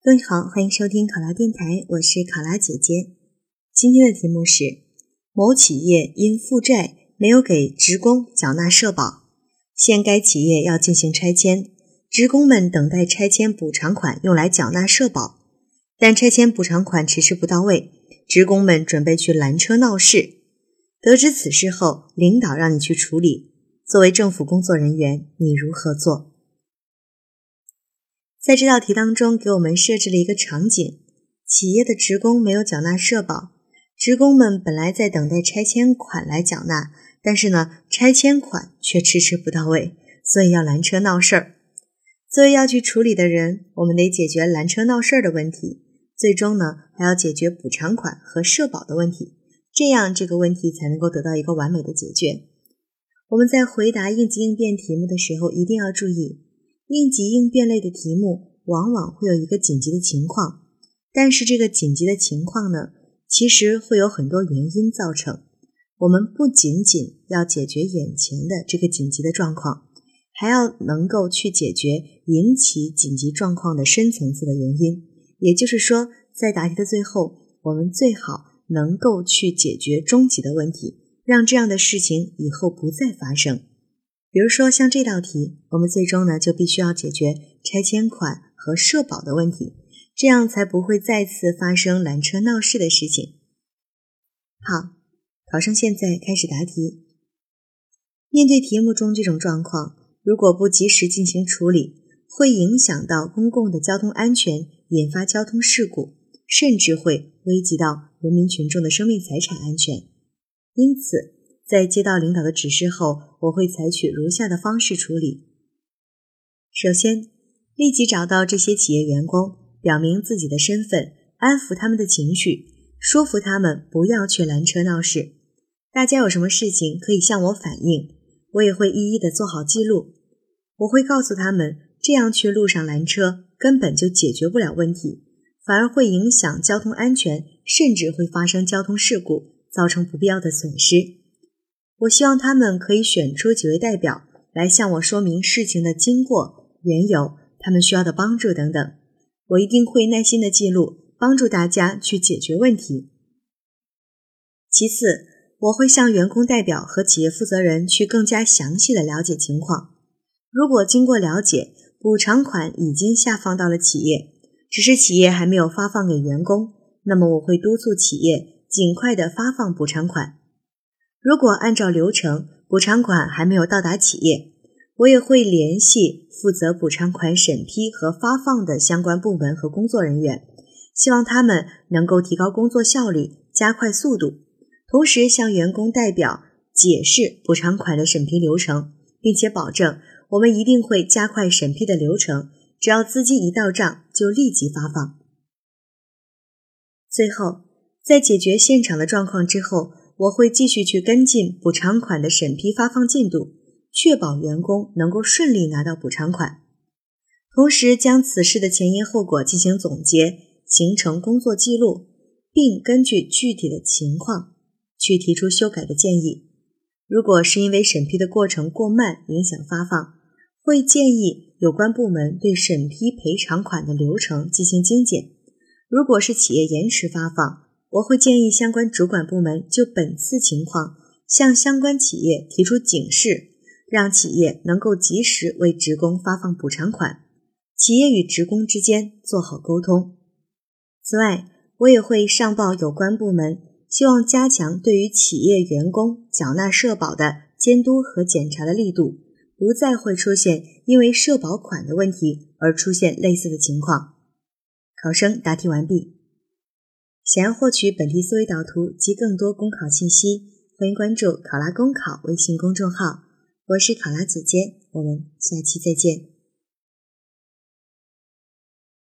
各位好，欢迎收听考拉电台，我是考拉姐姐。今天的题目是：某企业因负债没有给职工缴纳社保，现该企业要进行拆迁，职工们等待拆迁补偿款用来缴纳社保，但拆迁补偿款迟迟不到位，职工们准备去拦车闹事。得知此事后，领导让你去处理，作为政府工作人员，你如何做？在这道题当中，给我们设置了一个场景：企业的职工没有缴纳社保，职工们本来在等待拆迁款来缴纳，但是呢，拆迁款却迟迟不到位，所以要拦车闹事儿。作为要去处理的人，我们得解决拦车闹事儿的问题，最终呢，还要解决补偿款和社保的问题，这样这个问题才能够得到一个完美的解决。我们在回答应急应变题目的时候，一定要注意。应急应变类的题目往往会有一个紧急的情况，但是这个紧急的情况呢，其实会有很多原因造成。我们不仅仅要解决眼前的这个紧急的状况，还要能够去解决引起紧急状况的深层次的原因。也就是说，在答题的最后，我们最好能够去解决终极的问题，让这样的事情以后不再发生。比如说，像这道题，我们最终呢就必须要解决拆迁款和社保的问题，这样才不会再次发生拦车闹事的事情。好，考生现在开始答题。面对题目中这种状况，如果不及时进行处理，会影响到公共的交通安全，引发交通事故，甚至会危及到人民群众的生命财产安全。因此，在接到领导的指示后，我会采取如下的方式处理：首先，立即找到这些企业员工，表明自己的身份，安抚他们的情绪，说服他们不要去拦车闹事。大家有什么事情可以向我反映，我也会一一的做好记录。我会告诉他们，这样去路上拦车根本就解决不了问题，反而会影响交通安全，甚至会发生交通事故，造成不必要的损失。我希望他们可以选出几位代表来向我说明事情的经过、缘由、他们需要的帮助等等。我一定会耐心的记录，帮助大家去解决问题。其次，我会向员工代表和企业负责人去更加详细的了解情况。如果经过了解，补偿款已经下放到了企业，只是企业还没有发放给员工，那么我会督促企业尽快的发放补偿款。如果按照流程，补偿款还没有到达企业，我也会联系负责补偿款审批和发放的相关部门和工作人员，希望他们能够提高工作效率，加快速度，同时向员工代表解释补偿款的审批流程，并且保证我们一定会加快审批的流程，只要资金一到账就立即发放。最后，在解决现场的状况之后。我会继续去跟进补偿款的审批发放进度，确保员工能够顺利拿到补偿款，同时将此事的前因后果进行总结，形成工作记录，并根据具体的情况去提出修改的建议。如果是因为审批的过程过慢影响发放，会建议有关部门对审批赔偿款的流程进行精简。如果是企业延迟发放，我会建议相关主管部门就本次情况向相关企业提出警示，让企业能够及时为职工发放补偿款，企业与职工之间做好沟通。此外，我也会上报有关部门，希望加强对于企业员工缴纳社保的监督和检查的力度，不再会出现因为社保款的问题而出现类似的情况。考生答题完毕。想要获取本地思维导图及更多公考信息，欢迎关注“考拉公考”微信公众号。我是考拉姐姐，我们下期再见。